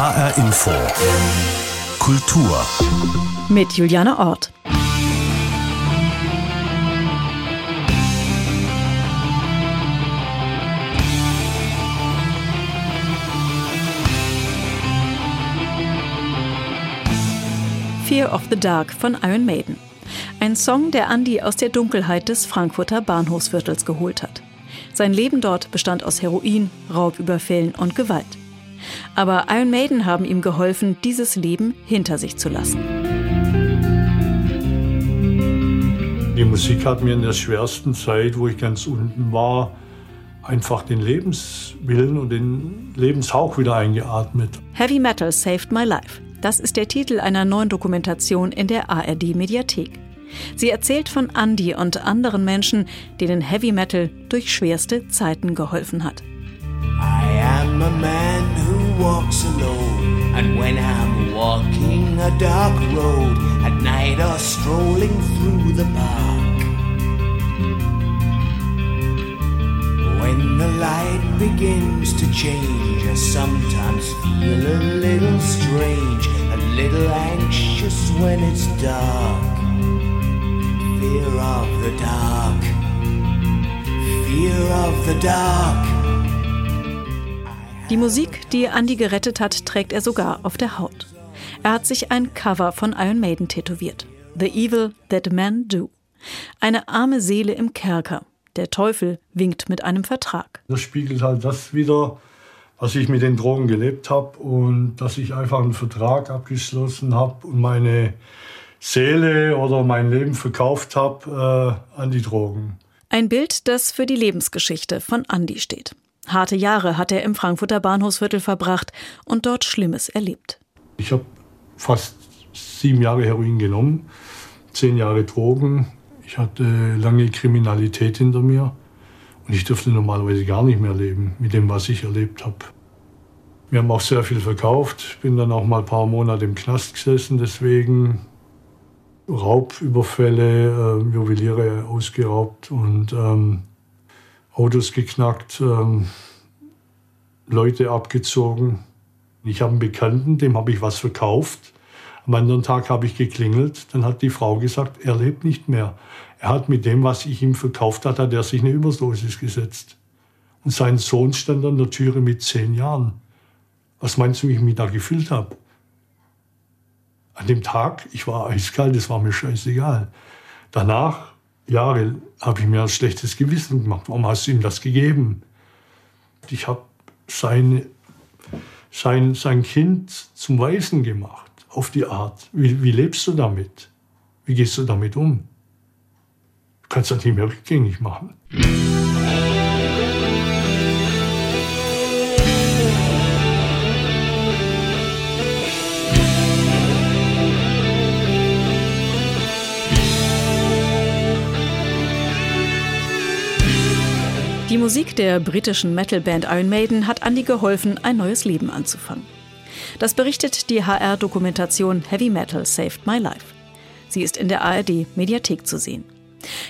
HR Info. Kultur. Mit Juliane Ort. Fear of the Dark von Iron Maiden. Ein Song, der Andy aus der Dunkelheit des Frankfurter Bahnhofsviertels geholt hat. Sein Leben dort bestand aus Heroin, Raubüberfällen und Gewalt. Aber Iron Maiden haben ihm geholfen, dieses Leben hinter sich zu lassen. Die Musik hat mir in der schwersten Zeit, wo ich ganz unten war, einfach den Lebenswillen und den Lebenshauch wieder eingeatmet. Heavy Metal Saved My Life. Das ist der Titel einer neuen Dokumentation in der ARD Mediathek. Sie erzählt von Andy und anderen Menschen, denen Heavy Metal durch schwerste Zeiten geholfen hat. I am a man a dark road at night or strolling through the park When the light begins to change I sometimes feel a little strange a little anxious when it's dark Fear of the dark. Fear of the dark. Die Musik, die Andy gerettet hat, trägt er sogar auf der Haut. Er hat sich ein Cover von Iron Maiden tätowiert. The Evil That Men Do. Eine arme Seele im Kerker. Der Teufel winkt mit einem Vertrag. Das spiegelt halt das wieder, was ich mit den Drogen gelebt habe und dass ich einfach einen Vertrag abgeschlossen habe und meine Seele oder mein Leben verkauft habe äh, an die Drogen. Ein Bild, das für die Lebensgeschichte von Andy steht. Harte Jahre hat er im Frankfurter Bahnhofsviertel verbracht und dort Schlimmes erlebt. Ich habe fast sieben Jahre Heroin genommen, zehn Jahre Drogen. Ich hatte lange Kriminalität hinter mir und ich durfte normalerweise gar nicht mehr leben mit dem, was ich erlebt habe. Wir haben auch sehr viel verkauft, bin dann auch mal ein paar Monate im Knast gesessen, deswegen Raubüberfälle, äh, Juweliere ausgeraubt und ähm, Autos geknackt, ähm, Leute abgezogen. Ich habe einen Bekannten, dem habe ich was verkauft. Am anderen Tag habe ich geklingelt, dann hat die Frau gesagt, er lebt nicht mehr. Er hat mit dem, was ich ihm verkauft hat, hat er sich eine Überdosis gesetzt. Und sein Sohn stand an der Türe mit zehn Jahren. Was meinst du, wie ich mich da gefühlt habe? An dem Tag, ich war eiskalt, das war mir scheißegal. Danach, Jahre, habe ich mir ein schlechtes Gewissen gemacht. Warum hast du ihm das gegeben? Ich habe sein, sein, sein Kind zum Weisen gemacht, auf die Art. Wie, wie lebst du damit? Wie gehst du damit um? Du kannst das nicht mehr rückgängig machen. Musik der britischen Metalband Iron Maiden hat Andy geholfen, ein neues Leben anzufangen. Das berichtet die HR-Dokumentation Heavy Metal Saved My Life. Sie ist in der ARD Mediathek zu sehen.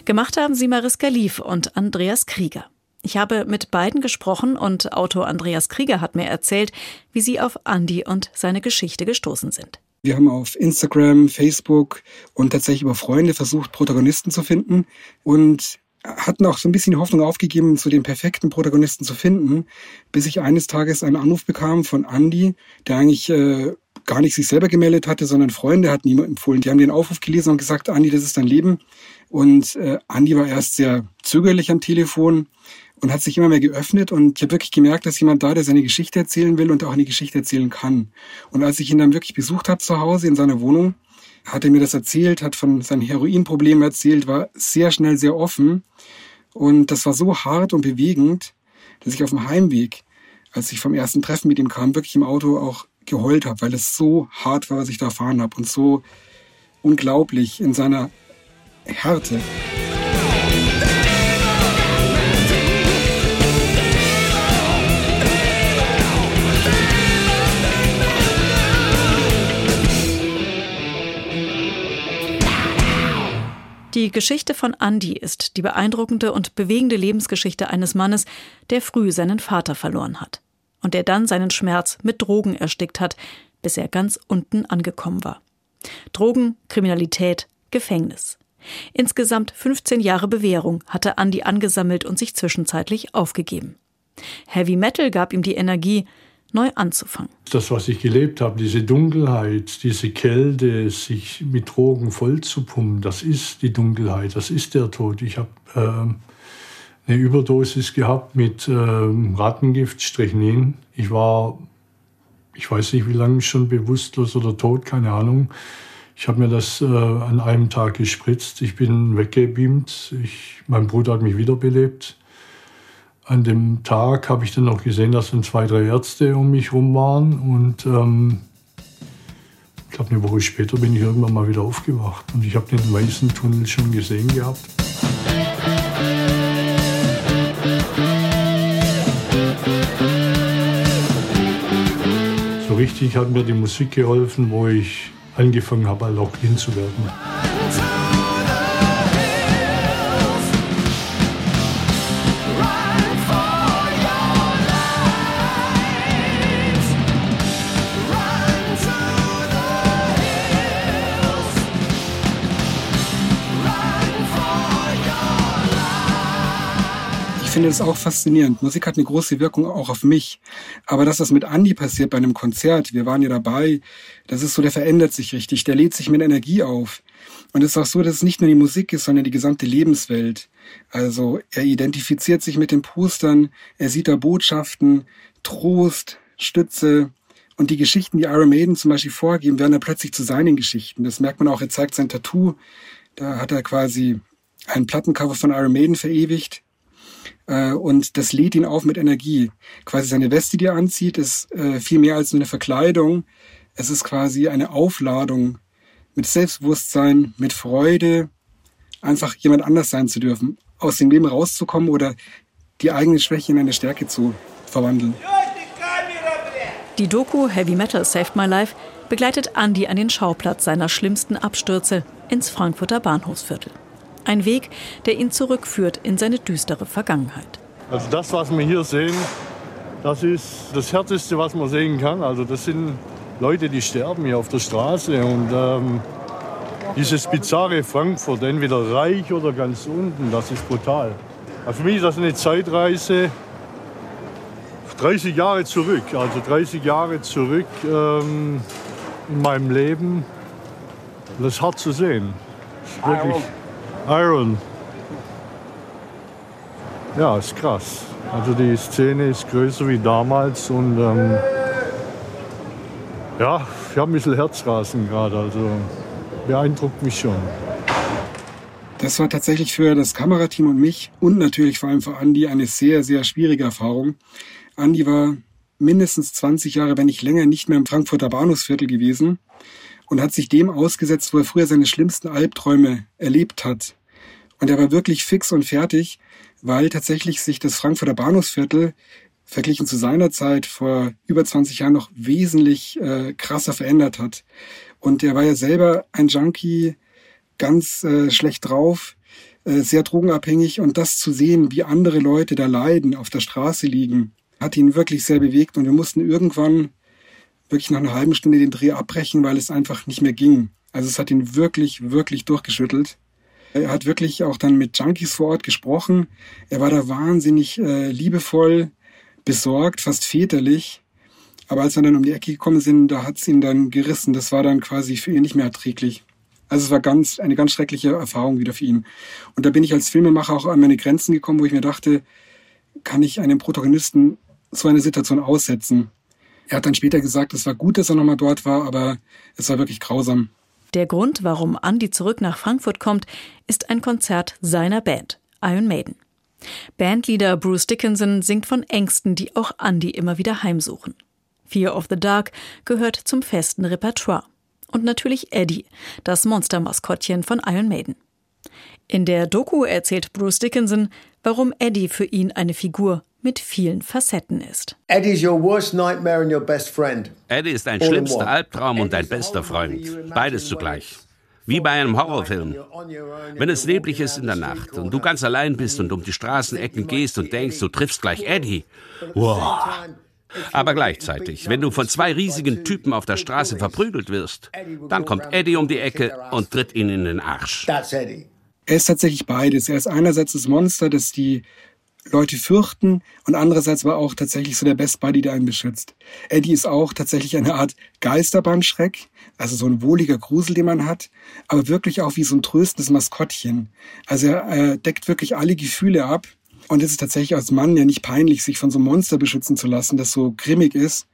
Gemacht haben sie Mariska Lief und Andreas Krieger. Ich habe mit beiden gesprochen und Autor Andreas Krieger hat mir erzählt, wie sie auf Andy und seine Geschichte gestoßen sind. Wir haben auf Instagram, Facebook und tatsächlich über Freunde versucht, Protagonisten zu finden. Und hatten auch so ein bisschen Hoffnung aufgegeben, so den perfekten Protagonisten zu finden, bis ich eines Tages einen Anruf bekam von Andy, der eigentlich äh, gar nicht sich selber gemeldet hatte, sondern Freunde hatten ihm empfohlen. Die haben den Aufruf gelesen und gesagt, Andy, das ist dein Leben. Und äh, Andy war erst sehr zögerlich am Telefon und hat sich immer mehr geöffnet und ich habe wirklich gemerkt, dass jemand da, der seine Geschichte erzählen will und auch eine Geschichte erzählen kann. Und als ich ihn dann wirklich besucht habe zu Hause in seiner Wohnung, hat er mir das erzählt, hat von seinen Heroinproblemen erzählt, war sehr schnell sehr offen. Und das war so hart und bewegend, dass ich auf dem Heimweg, als ich vom ersten Treffen mit ihm kam, wirklich im Auto auch geheult habe, weil es so hart war, was ich da erfahren habe und so unglaublich in seiner Härte. Die Geschichte von Andy ist die beeindruckende und bewegende Lebensgeschichte eines Mannes, der früh seinen Vater verloren hat. und der dann seinen Schmerz mit Drogen erstickt hat, bis er ganz unten angekommen war. Drogen, Kriminalität, Gefängnis. Insgesamt 15 Jahre Bewährung hatte Andy angesammelt und sich zwischenzeitlich aufgegeben. Heavy Metal gab ihm die Energie, neu anzufangen. Das, was ich gelebt habe, diese Dunkelheit, diese Kälte, sich mit Drogen voll zu pumpen, das ist die Dunkelheit, das ist der Tod. Ich habe äh, eine Überdosis gehabt mit äh, Rattengift, Strychnin. Ich war, ich weiß nicht, wie lange schon bewusstlos oder tot, keine Ahnung. Ich habe mir das äh, an einem Tag gespritzt. Ich bin weggebeamt. Ich, mein Bruder hat mich wiederbelebt. An dem Tag habe ich dann noch gesehen, dass dann zwei, drei Ärzte um mich rum waren. Und ähm, ich glaube, eine Woche später bin ich irgendwann mal wieder aufgewacht. Und ich habe den weißen Tunnel schon gesehen gehabt. So richtig hat mir die Musik geholfen, wo ich angefangen habe, auch hinzuwerden. Ich finde das auch faszinierend. Musik hat eine große Wirkung auch auf mich. Aber dass das mit Andy passiert bei einem Konzert, wir waren ja dabei, das ist so, der verändert sich richtig, der lädt sich mit Energie auf. Und es ist auch so, dass es nicht nur die Musik ist, sondern die gesamte Lebenswelt. Also er identifiziert sich mit den Postern, er sieht da Botschaften, Trost, Stütze. Und die Geschichten, die Iron Maiden zum Beispiel vorgeben, werden dann plötzlich zu seinen Geschichten. Das merkt man auch, er zeigt sein Tattoo. Da hat er quasi ein Plattencover von Iron Maiden verewigt und das lädt ihn auf mit Energie. Quasi seine Weste, die er anzieht, ist äh, viel mehr als nur eine Verkleidung. Es ist quasi eine Aufladung mit Selbstbewusstsein, mit Freude, einfach jemand anders sein zu dürfen, aus dem Leben rauszukommen oder die eigene Schwäche in eine Stärke zu verwandeln. Die Doku Heavy Metal Saved My Life begleitet Andy an den Schauplatz seiner schlimmsten Abstürze ins Frankfurter Bahnhofsviertel. Ein Weg, der ihn zurückführt in seine düstere Vergangenheit. Also das, was wir hier sehen, das ist das Härteste, was man sehen kann. Also das sind Leute, die sterben hier auf der Straße. Und ähm, dieses bizarre Frankfurt, entweder reich oder ganz unten, das ist brutal. Also für mich ist das eine Zeitreise 30 Jahre zurück. Also 30 Jahre zurück ähm, in meinem Leben. Das ist hart zu sehen. Das ist wirklich Iron. Ja, ist krass. Also die Szene ist größer wie damals und ähm, ja, ich habe ein bisschen Herzrasen gerade. Also beeindruckt mich schon. Das war tatsächlich für das Kamerateam und mich und natürlich vor allem für Andy eine sehr, sehr schwierige Erfahrung. Andy war mindestens 20 Jahre, wenn nicht länger, nicht mehr im Frankfurter Bahnhofsviertel gewesen und hat sich dem ausgesetzt, wo er früher seine schlimmsten Albträume erlebt hat. Und er war wirklich fix und fertig, weil tatsächlich sich das Frankfurter Bahnhofsviertel verglichen zu seiner Zeit vor über 20 Jahren noch wesentlich äh, krasser verändert hat. Und er war ja selber ein Junkie, ganz äh, schlecht drauf, äh, sehr drogenabhängig. Und das zu sehen, wie andere Leute da leiden, auf der Straße liegen, hat ihn wirklich sehr bewegt. Und wir mussten irgendwann wirklich nach einer halben Stunde den Dreh abbrechen, weil es einfach nicht mehr ging. Also es hat ihn wirklich, wirklich durchgeschüttelt. Er hat wirklich auch dann mit Junkies vor Ort gesprochen. Er war da wahnsinnig äh, liebevoll, besorgt, fast väterlich. Aber als wir dann um die Ecke gekommen sind, da hat's ihn dann gerissen. Das war dann quasi für ihn nicht mehr erträglich. Also es war ganz, eine ganz schreckliche Erfahrung wieder für ihn. Und da bin ich als Filmemacher auch an meine Grenzen gekommen, wo ich mir dachte, kann ich einem Protagonisten so eine Situation aussetzen? Er hat dann später gesagt, es war gut, dass er nochmal dort war, aber es war wirklich grausam. Der Grund, warum Andy zurück nach Frankfurt kommt, ist ein Konzert seiner Band, Iron Maiden. Bandleader Bruce Dickinson singt von Ängsten, die auch Andy immer wieder heimsuchen. Fear of the Dark gehört zum festen Repertoire. Und natürlich Eddie, das Monstermaskottchen von Iron Maiden. In der Doku erzählt Bruce Dickinson, warum Eddie für ihn eine Figur mit vielen Facetten ist. Eddie ist dein schlimmster Albtraum und dein bester Freund. Beides zugleich. Wie bei einem Horrorfilm. Wenn es neblig ist in der Nacht und du ganz allein bist und um die Straßenecken gehst und denkst, du triffst gleich Eddie. Wow. Aber gleichzeitig, wenn du von zwei riesigen Typen auf der Straße verprügelt wirst, dann kommt Eddie um die Ecke und tritt ihn in den Arsch. Er ist tatsächlich beides. Er ist einerseits das Monster, das die Leute fürchten und andererseits war auch tatsächlich so der Best Buddy, der einen beschützt. Eddie ist auch tatsächlich eine Art Geisterbahnschreck, also so ein wohliger Grusel, den man hat, aber wirklich auch wie so ein tröstendes Maskottchen. Also er äh, deckt wirklich alle Gefühle ab und es ist tatsächlich als Mann ja nicht peinlich, sich von so einem Monster beschützen zu lassen, das so grimmig ist.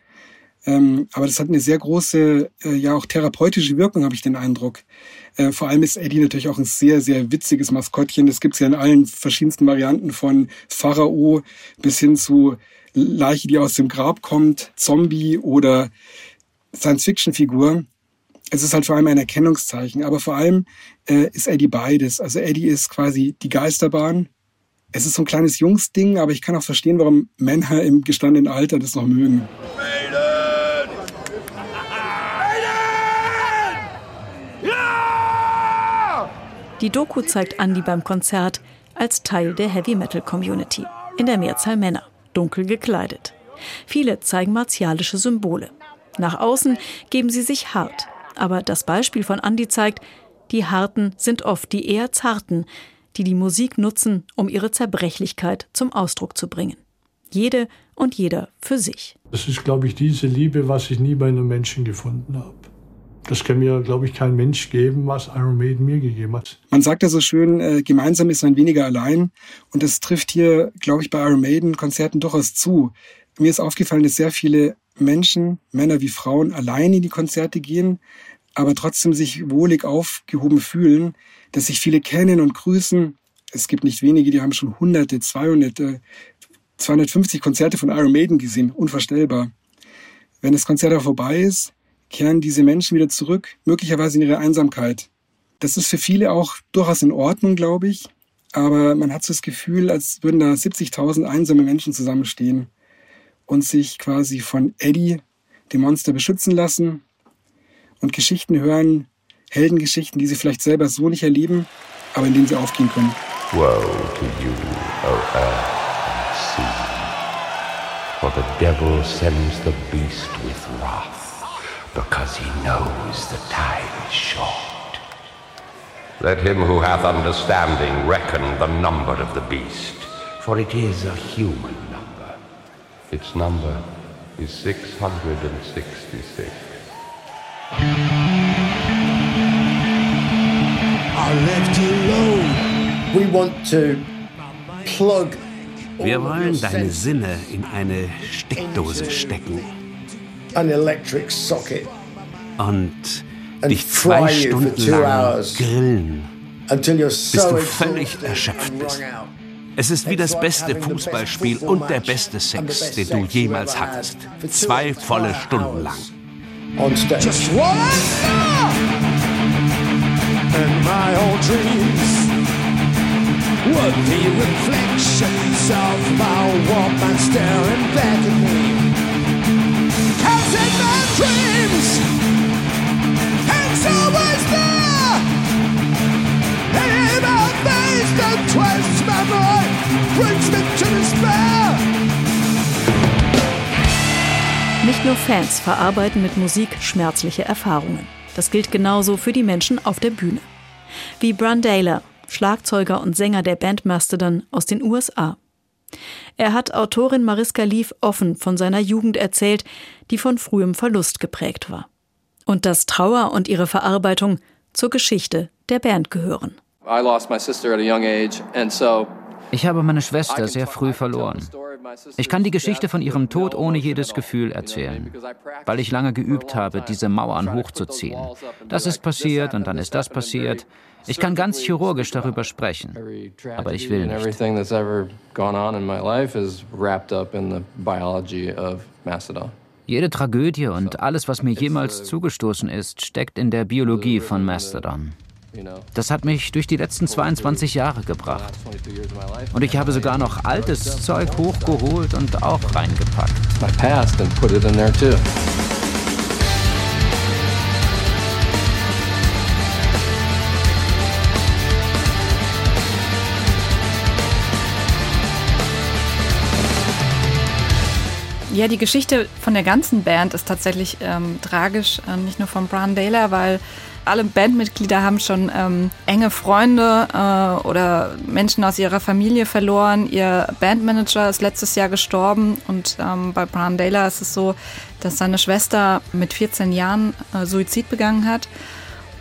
Ähm, aber das hat eine sehr große, äh, ja auch therapeutische Wirkung, habe ich den Eindruck. Äh, vor allem ist Eddie natürlich auch ein sehr, sehr witziges Maskottchen. Das gibt's ja in allen verschiedensten Varianten von Pharao bis hin zu Leiche, die aus dem Grab kommt, Zombie oder Science-Fiction-Figur. Es ist halt vor allem ein Erkennungszeichen, aber vor allem äh, ist Eddie beides. Also Eddie ist quasi die Geisterbahn. Es ist so ein kleines Jungsding, aber ich kann auch verstehen, warum Männer im gestandenen Alter das noch mögen. Die Doku zeigt Andy beim Konzert als Teil der Heavy Metal Community. In der Mehrzahl Männer, dunkel gekleidet. Viele zeigen martialische Symbole. Nach außen geben sie sich hart. Aber das Beispiel von Andy zeigt, die Harten sind oft die eher Zarten, die die Musik nutzen, um ihre Zerbrechlichkeit zum Ausdruck zu bringen. Jede und jeder für sich. Das ist, glaube ich, diese Liebe, was ich nie bei einem Menschen gefunden habe. Das kann mir, glaube ich, kein Mensch geben, was Iron Maiden mir gegeben hat. Man sagt ja so schön, äh, gemeinsam ist man weniger allein. Und das trifft hier, glaube ich, bei Iron Maiden-Konzerten durchaus zu. Mir ist aufgefallen, dass sehr viele Menschen, Männer wie Frauen, allein in die Konzerte gehen, aber trotzdem sich wohlig aufgehoben fühlen, dass sich viele kennen und grüßen. Es gibt nicht wenige, die haben schon hunderte, 200, 250 Konzerte von Iron Maiden gesehen. Unvorstellbar. Wenn das Konzert auch vorbei ist, kehren diese Menschen wieder zurück, möglicherweise in ihre Einsamkeit. Das ist für viele auch durchaus in Ordnung, glaube ich. Aber man hat so das Gefühl, als würden da 70.000 einsame Menschen zusammenstehen und sich quasi von Eddie, dem Monster, beschützen lassen und Geschichten hören, Heldengeschichten, die sie vielleicht selber so nicht erleben, aber in denen sie aufgehen können. Woe to you, O earth and sea, for the devil sends the beast with wrath because he knows the time is short. Let him who hath understanding reckon the number of the beast, for it is a human number. Its number is 666. Are left alone. We want to plug Wir wollen deine Sinne in eine Steckdose stecken und dich zwei Stunden lang grillen, bis du völlig erschöpft bist. Es ist wie das beste Fußballspiel und der beste Sex, den du jemals hattest. Zwei volle Stunden lang. Just one and my old dreams would be reflections of my woman staring back at me. Nicht nur Fans verarbeiten mit Musik schmerzliche Erfahrungen. Das gilt genauso für die Menschen auf der Bühne. Wie Brandala, Schlagzeuger und Sänger der Band Mastodon aus den USA. Er hat Autorin Mariska Lief offen von seiner Jugend erzählt, die von frühem Verlust geprägt war. Und dass Trauer und ihre Verarbeitung zur Geschichte der Band gehören. Ich habe meine Schwester sehr früh verloren. Ich kann die Geschichte von ihrem Tod ohne jedes Gefühl erzählen, weil ich lange geübt habe, diese Mauern hochzuziehen. Das ist passiert und dann ist das passiert. Ich kann ganz chirurgisch darüber sprechen, aber ich will nicht. Jede Tragödie und alles, was mir jemals zugestoßen ist, steckt in der Biologie von Mastodon. Das hat mich durch die letzten 22 Jahre gebracht. Und ich habe sogar noch altes Zeug hochgeholt und auch reingepackt. Ja, die Geschichte von der ganzen Band ist tatsächlich ähm, tragisch, äh, nicht nur von Brian Daler, weil alle Bandmitglieder haben schon ähm, enge Freunde äh, oder Menschen aus ihrer Familie verloren. Ihr Bandmanager ist letztes Jahr gestorben und ähm, bei Brian Daler ist es so, dass seine Schwester mit 14 Jahren äh, Suizid begangen hat.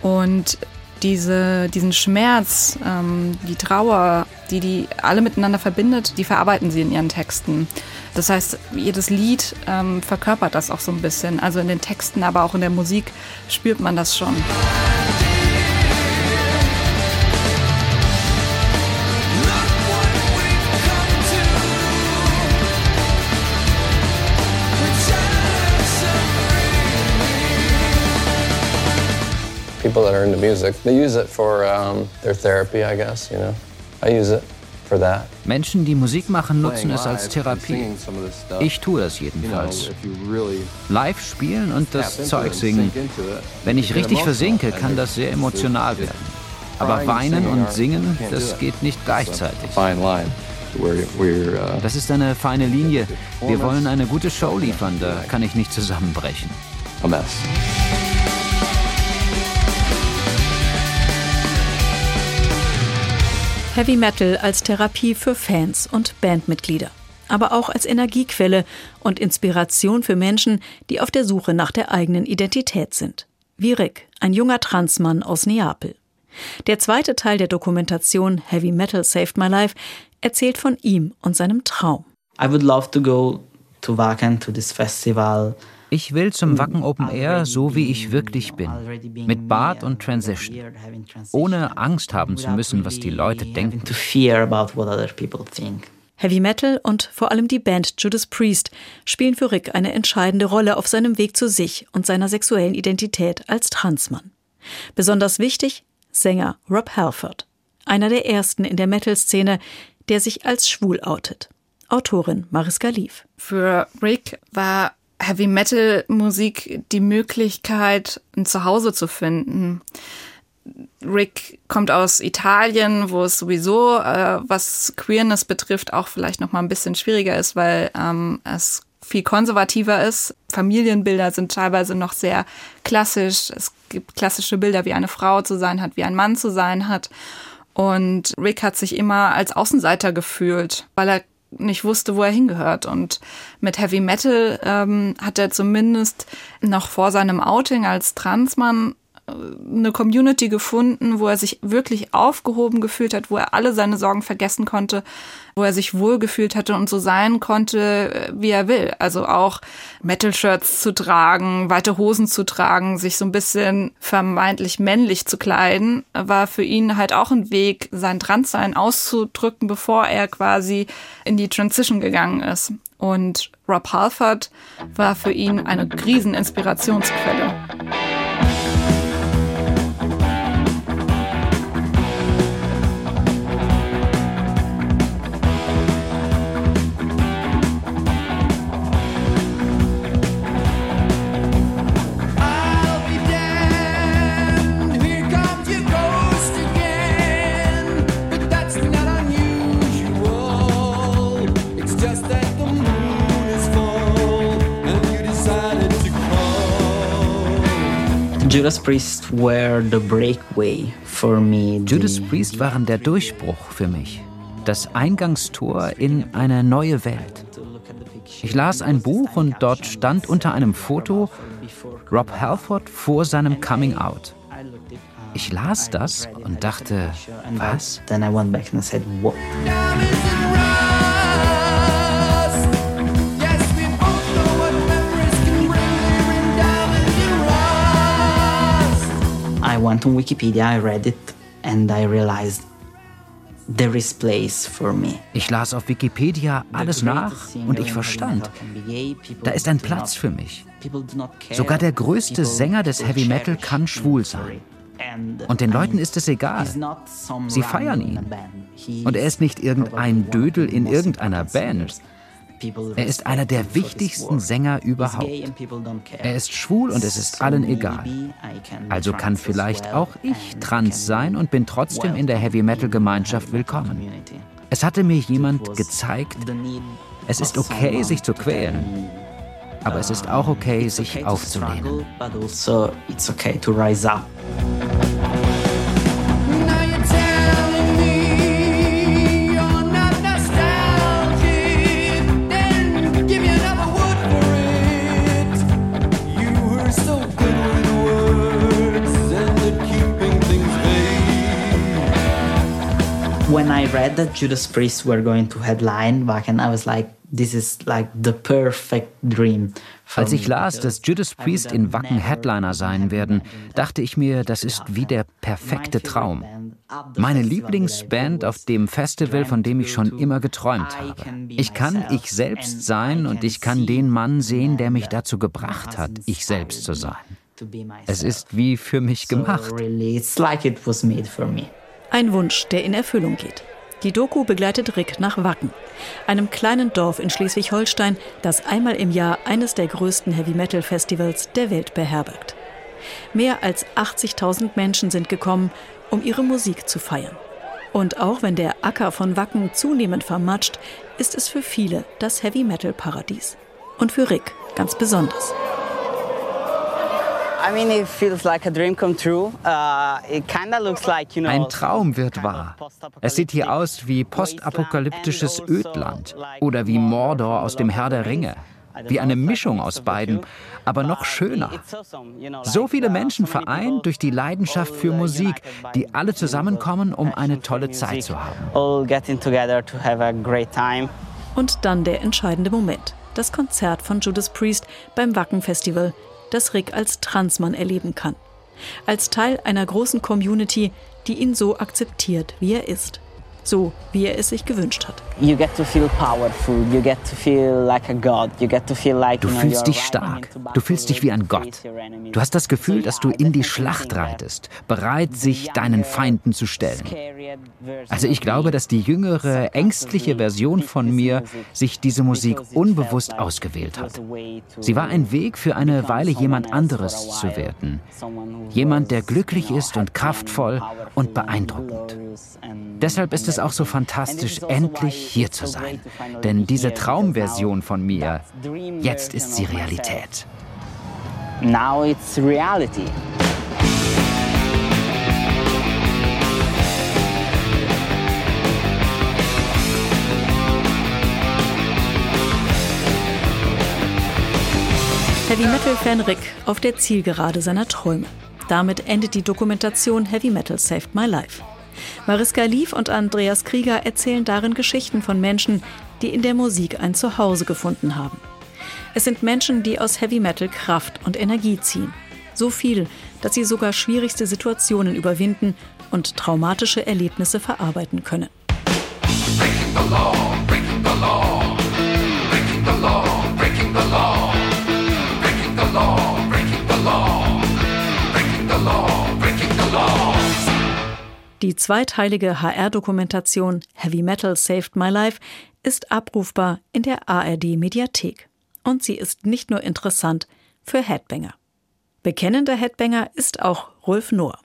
Und diese, diesen Schmerz, ähm, die Trauer, die die alle miteinander verbindet, die verarbeiten sie in ihren Texten. Das heißt, jedes Lied ähm, verkörpert das auch so ein bisschen. Also in den Texten, aber auch in der Musik spürt man das schon. people that are into music, they use it for um, their therapy, I guess, you know. I use it. Menschen, die Musik machen, nutzen es als Therapie. Ich tue das jedenfalls. Live spielen und das Zeug singen. Wenn ich richtig versinke, kann das sehr emotional werden. Aber weinen und singen, das geht nicht gleichzeitig. Uh, das ist eine feine Linie. Wir wollen eine gute Show liefern, da kann ich nicht zusammenbrechen. A mess. Heavy Metal als Therapie für Fans und Bandmitglieder, aber auch als Energiequelle und Inspiration für Menschen, die auf der Suche nach der eigenen Identität sind. Wie Rick, ein junger Transmann aus Neapel. Der zweite Teil der Dokumentation Heavy Metal Saved My Life erzählt von ihm und seinem Traum. I would love to go to Wacken to this festival ich will zum Wacken Open Air so, wie ich wirklich bin. Mit Bart und Transition. Ohne Angst haben zu müssen, was die Leute denken. Heavy Metal und vor allem die Band Judas Priest spielen für Rick eine entscheidende Rolle auf seinem Weg zu sich und seiner sexuellen Identität als Transmann. Besonders wichtig Sänger Rob Halford, einer der ersten in der Metal-Szene, der sich als schwul outet. Autorin Mariska Lief. Für Rick war Heavy Metal Musik die Möglichkeit, ein Zuhause zu finden. Rick kommt aus Italien, wo es sowieso, äh, was Queerness betrifft, auch vielleicht noch mal ein bisschen schwieriger ist, weil ähm, es viel konservativer ist. Familienbilder sind teilweise noch sehr klassisch. Es gibt klassische Bilder, wie eine Frau zu sein hat, wie ein Mann zu sein hat. Und Rick hat sich immer als Außenseiter gefühlt, weil er nicht wusste, wo er hingehört. Und mit Heavy Metal ähm, hat er zumindest noch vor seinem Outing als Transmann eine Community gefunden, wo er sich wirklich aufgehoben gefühlt hat, wo er alle seine Sorgen vergessen konnte, wo er sich wohlgefühlt hatte und so sein konnte, wie er will. Also auch Metal-Shirts zu tragen, weite Hosen zu tragen, sich so ein bisschen vermeintlich männlich zu kleiden, war für ihn halt auch ein Weg, sein Transsein auszudrücken, bevor er quasi in die Transition gegangen ist. Und Rob Halford war für ihn eine Rieseninspirationsquelle. Judas Priest were the breakaway for me. Judas Priest waren der Durchbruch für mich, das Eingangstor in eine neue Welt. Ich las ein Buch und dort stand unter einem Foto Rob Halford vor seinem Coming Out. Ich las das und dachte, was? Then I went back and said, what? Went on Wikipedia, I read it and I realized there is place for me. Ich las auf Wikipedia alles nach und ich verstand, da ist ein Platz für mich. Sogar der größte Sänger des Heavy Metal kann schwul sein. Und den Leuten ist es egal. Sie feiern ihn. Und er ist nicht irgendein Dödel in irgendeiner Band. Er ist einer der wichtigsten Sänger überhaupt. Er ist schwul und es ist allen egal. Also kann vielleicht auch ich trans sein und bin trotzdem in der Heavy-Metal-Gemeinschaft willkommen. Es hatte mir jemand gezeigt, es ist okay, sich zu quälen. Aber es ist auch okay, sich aufzulehnen. I read that Judas Priest were going to headline Wacken, I was like, this is like the perfect dream. Als ich las, dass Judas Priest in Wacken Headliner sein werden, dachte ich mir, das ist wie der perfekte Traum. Meine Lieblingsband auf dem Festival, von dem ich schon immer geträumt habe. Ich kann ich selbst sein und ich kann den Mann sehen, der mich dazu gebracht hat, ich selbst zu sein. Es ist wie für mich gemacht. Ein Wunsch, der in Erfüllung geht. Die Doku begleitet Rick nach Wacken, einem kleinen Dorf in Schleswig-Holstein, das einmal im Jahr eines der größten Heavy-Metal-Festivals der Welt beherbergt. Mehr als 80.000 Menschen sind gekommen, um ihre Musik zu feiern. Und auch wenn der Acker von Wacken zunehmend vermatscht, ist es für viele das Heavy-Metal-Paradies. Und für Rick ganz besonders. Ein Traum wird wahr. Es sieht hier aus wie postapokalyptisches Ödland oder wie Mordor aus dem Herr der Ringe. Wie eine Mischung aus beiden, aber noch schöner. So viele Menschen vereint durch die Leidenschaft für Musik, die alle zusammenkommen, um eine tolle Zeit zu haben. Und dann der entscheidende Moment. Das Konzert von Judas Priest beim Wacken Festival das Rick als Transmann erleben kann. Als Teil einer großen Community, die ihn so akzeptiert, wie er ist so wie er es sich gewünscht hat. Du fühlst dich stark. Du fühlst dich wie ein Gott. Du hast das Gefühl, dass du in die Schlacht reitest, bereit, sich deinen Feinden zu stellen. Also ich glaube, dass die jüngere, ängstliche Version von mir sich diese Musik unbewusst ausgewählt hat. Sie war ein Weg für eine Weile jemand anderes zu werden. Jemand, der glücklich ist und kraftvoll und beeindruckend. Deshalb ist es auch so fantastisch, endlich hier zu sein. Denn diese Traumversion von mir, jetzt ist sie Realität. Now it's reality. Heavy Metal-Fan Rick auf der Zielgerade seiner Träume. Damit endet die Dokumentation Heavy Metal Saved My Life. Mariska Lief und Andreas Krieger erzählen darin Geschichten von Menschen, die in der Musik ein Zuhause gefunden haben. Es sind Menschen, die aus Heavy Metal Kraft und Energie ziehen. So viel, dass sie sogar schwierigste Situationen überwinden und traumatische Erlebnisse verarbeiten können. Breaking the law, breaking the law, breaking the law, breaking the law, Die zweiteilige HR-Dokumentation Heavy Metal Saved My Life ist abrufbar in der ARD Mediathek. Und sie ist nicht nur interessant für Headbanger. Bekennender Headbanger ist auch Rolf Nohr.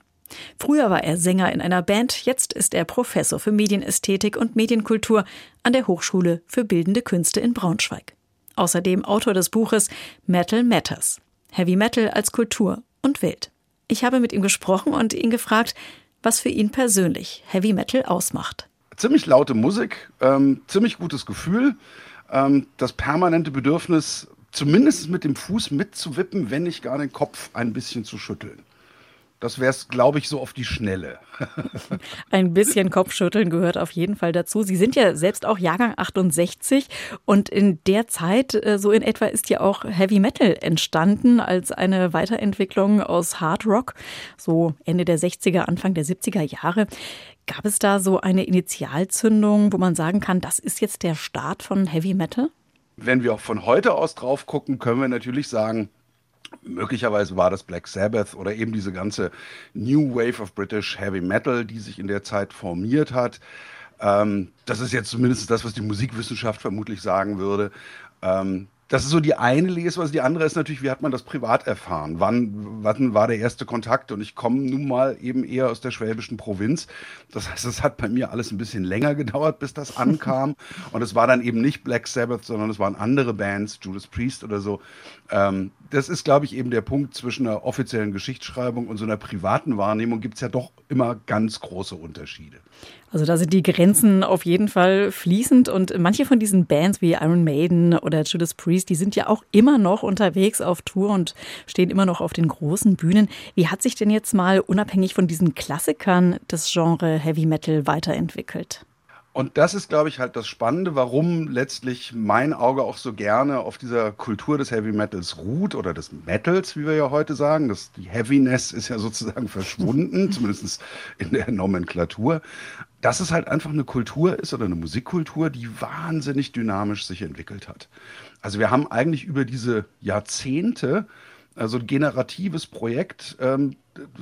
Früher war er Sänger in einer Band, jetzt ist er Professor für Medienästhetik und Medienkultur an der Hochschule für Bildende Künste in Braunschweig. Außerdem Autor des Buches Metal Matters. Heavy Metal als Kultur und Welt. Ich habe mit ihm gesprochen und ihn gefragt, was für ihn persönlich Heavy Metal ausmacht. Ziemlich laute Musik, ähm, ziemlich gutes Gefühl, ähm, das permanente Bedürfnis, zumindest mit dem Fuß mitzuwippen, wenn nicht gar den Kopf ein bisschen zu schütteln. Das wäre es, glaube ich, so auf die Schnelle. Ein bisschen Kopfschütteln gehört auf jeden Fall dazu. Sie sind ja selbst auch Jahrgang 68 und in der Zeit, äh, so in etwa, ist ja auch Heavy Metal entstanden als eine Weiterentwicklung aus Hard Rock, so Ende der 60er, Anfang der 70er Jahre. Gab es da so eine Initialzündung, wo man sagen kann, das ist jetzt der Start von Heavy Metal? Wenn wir auch von heute aus drauf gucken, können wir natürlich sagen, Möglicherweise war das Black Sabbath oder eben diese ganze New Wave of British Heavy Metal, die sich in der Zeit formiert hat. Ähm, das ist jetzt zumindest das, was die Musikwissenschaft vermutlich sagen würde. Ähm, das ist so die eine Lesweise. Die andere ist natürlich, wie hat man das privat erfahren? Wann, wann war der erste Kontakt? Und ich komme nun mal eben eher aus der schwäbischen Provinz. Das heißt, es hat bei mir alles ein bisschen länger gedauert, bis das ankam. Und es war dann eben nicht Black Sabbath, sondern es waren andere Bands, Judas Priest oder so. Ähm, das ist, glaube ich, eben der Punkt zwischen einer offiziellen Geschichtsschreibung und so einer privaten Wahrnehmung gibt es ja doch immer ganz große Unterschiede. Also da sind die Grenzen auf jeden Fall fließend und manche von diesen Bands wie Iron Maiden oder Judas Priest, die sind ja auch immer noch unterwegs auf Tour und stehen immer noch auf den großen Bühnen. Wie hat sich denn jetzt mal unabhängig von diesen Klassikern das Genre Heavy Metal weiterentwickelt? Und das ist, glaube ich, halt das Spannende, warum letztlich mein Auge auch so gerne auf dieser Kultur des Heavy Metals ruht oder des Metals, wie wir ja heute sagen. Das, die Heaviness ist ja sozusagen verschwunden, zumindest in der Nomenklatur. Dass es halt einfach eine Kultur ist oder eine Musikkultur, die wahnsinnig dynamisch sich entwickelt hat. Also wir haben eigentlich über diese Jahrzehnte also ein generatives Projekt ähm,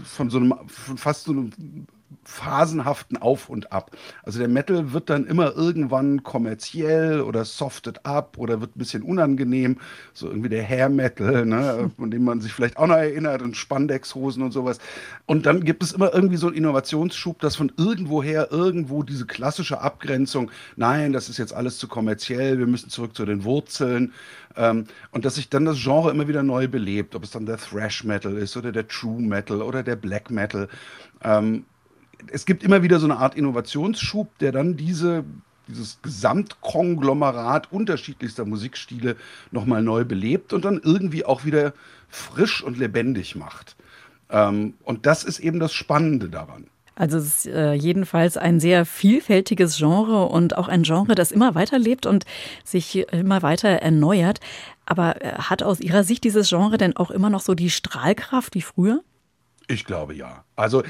von so einem, von fast so einem phasenhaften Auf und Ab. Also der Metal wird dann immer irgendwann kommerziell oder softet ab oder wird ein bisschen unangenehm. So irgendwie der Hair Metal, ne, von dem man sich vielleicht auch noch erinnert und Spandexhosen und sowas. Und dann gibt es immer irgendwie so einen Innovationsschub, dass von irgendwoher irgendwo diese klassische Abgrenzung, nein, das ist jetzt alles zu kommerziell, wir müssen zurück zu den Wurzeln. Ähm, und dass sich dann das Genre immer wieder neu belebt, ob es dann der Thrash Metal ist oder der True Metal oder der Black Metal. Ähm, es gibt immer wieder so eine Art Innovationsschub, der dann diese, dieses Gesamtkonglomerat unterschiedlichster Musikstile nochmal neu belebt und dann irgendwie auch wieder frisch und lebendig macht. Ähm, und das ist eben das Spannende daran. Also es ist äh, jedenfalls ein sehr vielfältiges Genre und auch ein Genre, das immer weiterlebt und sich immer weiter erneuert. Aber äh, hat aus Ihrer Sicht dieses Genre denn auch immer noch so die Strahlkraft wie früher? Ich glaube ja. Also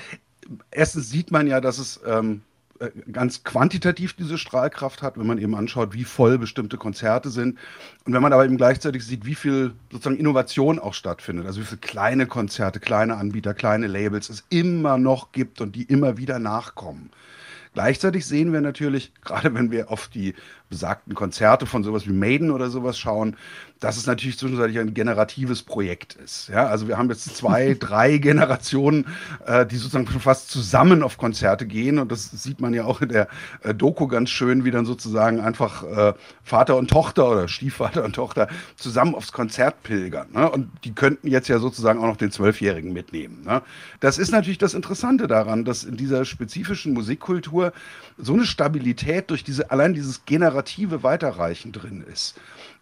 erstens sieht man ja, dass es ähm, äh, ganz quantitativ diese Strahlkraft hat, wenn man eben anschaut, wie voll bestimmte Konzerte sind. Und wenn man aber eben gleichzeitig sieht, wie viel sozusagen Innovation auch stattfindet, also wie viele kleine Konzerte, kleine Anbieter, kleine Labels es immer noch gibt und die immer wieder nachkommen. Gleichzeitig sehen wir natürlich, gerade wenn wir auf die besagten Konzerte von sowas wie Maiden oder sowas schauen, dass es natürlich zwischenzeitlich ein generatives Projekt ist. Ja, also wir haben jetzt zwei, drei Generationen, äh, die sozusagen schon fast zusammen auf Konzerte gehen und das sieht man ja auch in der äh, Doku ganz schön, wie dann sozusagen einfach äh, Vater und Tochter oder Stiefvater und Tochter zusammen aufs Konzert pilgern. Ne? Und die könnten jetzt ja sozusagen auch noch den Zwölfjährigen mitnehmen. Ne? Das ist natürlich das Interessante daran, dass in dieser spezifischen Musikkultur so eine Stabilität durch diese, allein dieses generative Weiterreichen drin ist.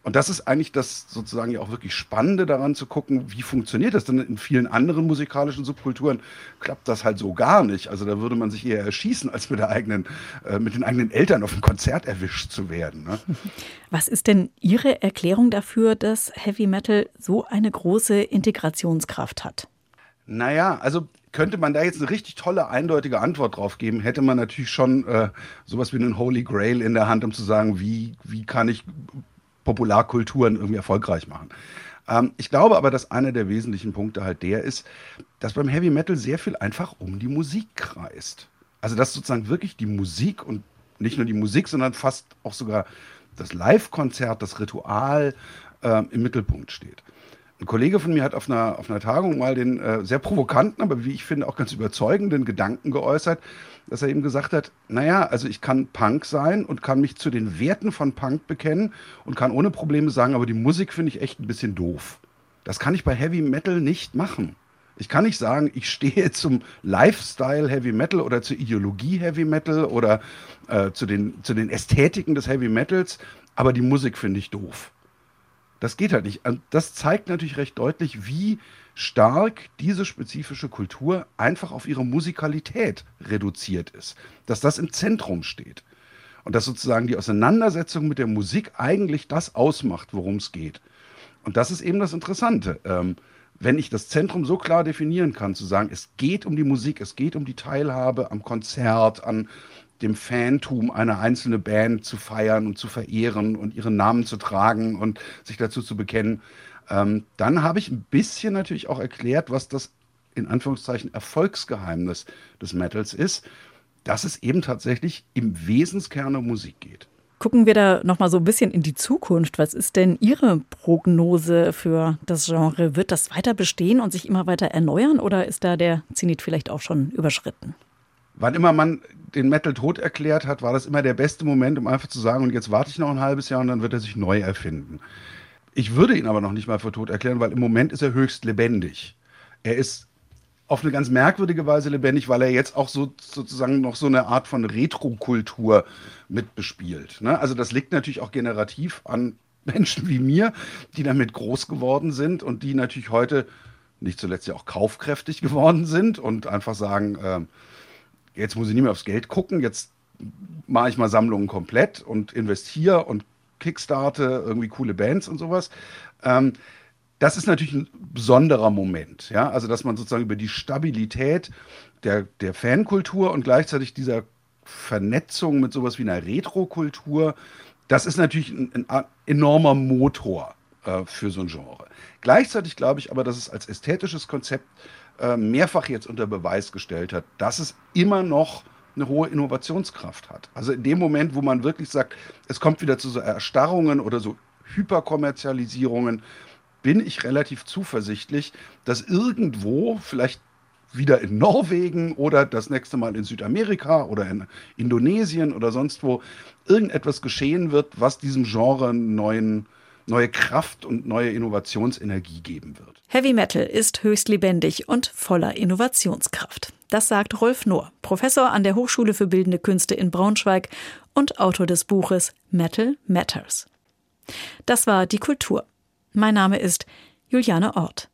Und das ist eigentlich das sozusagen ja auch wirklich Spannende daran zu gucken, wie funktioniert das denn in vielen anderen musikalischen Subkulturen klappt das halt so gar nicht. Also da würde man sich eher erschießen, als mit der eigenen, äh, mit den eigenen Eltern auf dem Konzert erwischt zu werden. Ne? Was ist denn Ihre Erklärung dafür, dass Heavy Metal so eine große Integrationskraft hat? Naja, also könnte man da jetzt eine richtig tolle, eindeutige Antwort drauf geben, hätte man natürlich schon äh, sowas wie einen Holy Grail in der Hand, um zu sagen, wie, wie kann ich Popularkulturen irgendwie erfolgreich machen. Ähm, ich glaube aber, dass einer der wesentlichen Punkte halt der ist, dass beim Heavy Metal sehr viel einfach um die Musik kreist. Also dass sozusagen wirklich die Musik und nicht nur die Musik, sondern fast auch sogar das Live-Konzert, das Ritual äh, im Mittelpunkt steht. Ein Kollege von mir hat auf einer, auf einer Tagung mal den äh, sehr provokanten, aber wie ich finde auch ganz überzeugenden Gedanken geäußert, dass er eben gesagt hat, naja, also ich kann Punk sein und kann mich zu den Werten von Punk bekennen und kann ohne Probleme sagen, aber die Musik finde ich echt ein bisschen doof. Das kann ich bei Heavy Metal nicht machen. Ich kann nicht sagen, ich stehe zum Lifestyle Heavy Metal oder zur Ideologie Heavy Metal oder äh, zu, den, zu den Ästhetiken des Heavy Metals, aber die Musik finde ich doof. Das geht halt nicht. Das zeigt natürlich recht deutlich, wie stark diese spezifische Kultur einfach auf ihre Musikalität reduziert ist. Dass das im Zentrum steht. Und dass sozusagen die Auseinandersetzung mit der Musik eigentlich das ausmacht, worum es geht. Und das ist eben das Interessante. Ähm, wenn ich das Zentrum so klar definieren kann, zu sagen, es geht um die Musik, es geht um die Teilhabe am Konzert, an dem Fantum einer einzelnen Band zu feiern und zu verehren und ihren Namen zu tragen und sich dazu zu bekennen. Ähm, dann habe ich ein bisschen natürlich auch erklärt, was das in Anführungszeichen Erfolgsgeheimnis des Metals ist, dass es eben tatsächlich im Wesenskern um Musik geht. Gucken wir da noch mal so ein bisschen in die Zukunft. Was ist denn Ihre Prognose für das Genre? Wird das weiter bestehen und sich immer weiter erneuern oder ist da der Zenit vielleicht auch schon überschritten? Wann immer man den Metal tot erklärt hat, war das immer der beste Moment, um einfach zu sagen, und jetzt warte ich noch ein halbes Jahr und dann wird er sich neu erfinden. Ich würde ihn aber noch nicht mal für tot erklären, weil im Moment ist er höchst lebendig. Er ist auf eine ganz merkwürdige Weise lebendig, weil er jetzt auch so sozusagen noch so eine Art von Retro-Kultur mit bespielt. Ne? Also das liegt natürlich auch generativ an Menschen wie mir, die damit groß geworden sind und die natürlich heute nicht zuletzt ja auch kaufkräftig geworden sind und einfach sagen, äh, jetzt muss ich nicht mehr aufs Geld gucken, jetzt mache ich mal Sammlungen komplett und investiere und kickstarte irgendwie coole Bands und sowas. Ähm, das ist natürlich ein besonderer Moment, ja, also dass man sozusagen über die Stabilität der, der Fankultur und gleichzeitig dieser Vernetzung mit sowas wie einer Retro-Kultur, das ist natürlich ein, ein enormer Motor äh, für so ein Genre. Gleichzeitig glaube ich aber, dass es als ästhetisches Konzept äh, mehrfach jetzt unter Beweis gestellt hat, dass es immer noch eine hohe Innovationskraft hat. Also in dem Moment, wo man wirklich sagt, es kommt wieder zu so Erstarrungen oder so Hyperkommerzialisierungen, bin ich relativ zuversichtlich, dass irgendwo, vielleicht wieder in Norwegen oder das nächste Mal in Südamerika oder in Indonesien oder sonst wo, irgendetwas geschehen wird, was diesem Genre neuen, neue Kraft und neue Innovationsenergie geben wird. Heavy Metal ist höchst lebendig und voller Innovationskraft. Das sagt Rolf Nohr, Professor an der Hochschule für Bildende Künste in Braunschweig und Autor des Buches Metal Matters. Das war die Kultur. Mein Name ist Juliane Ort.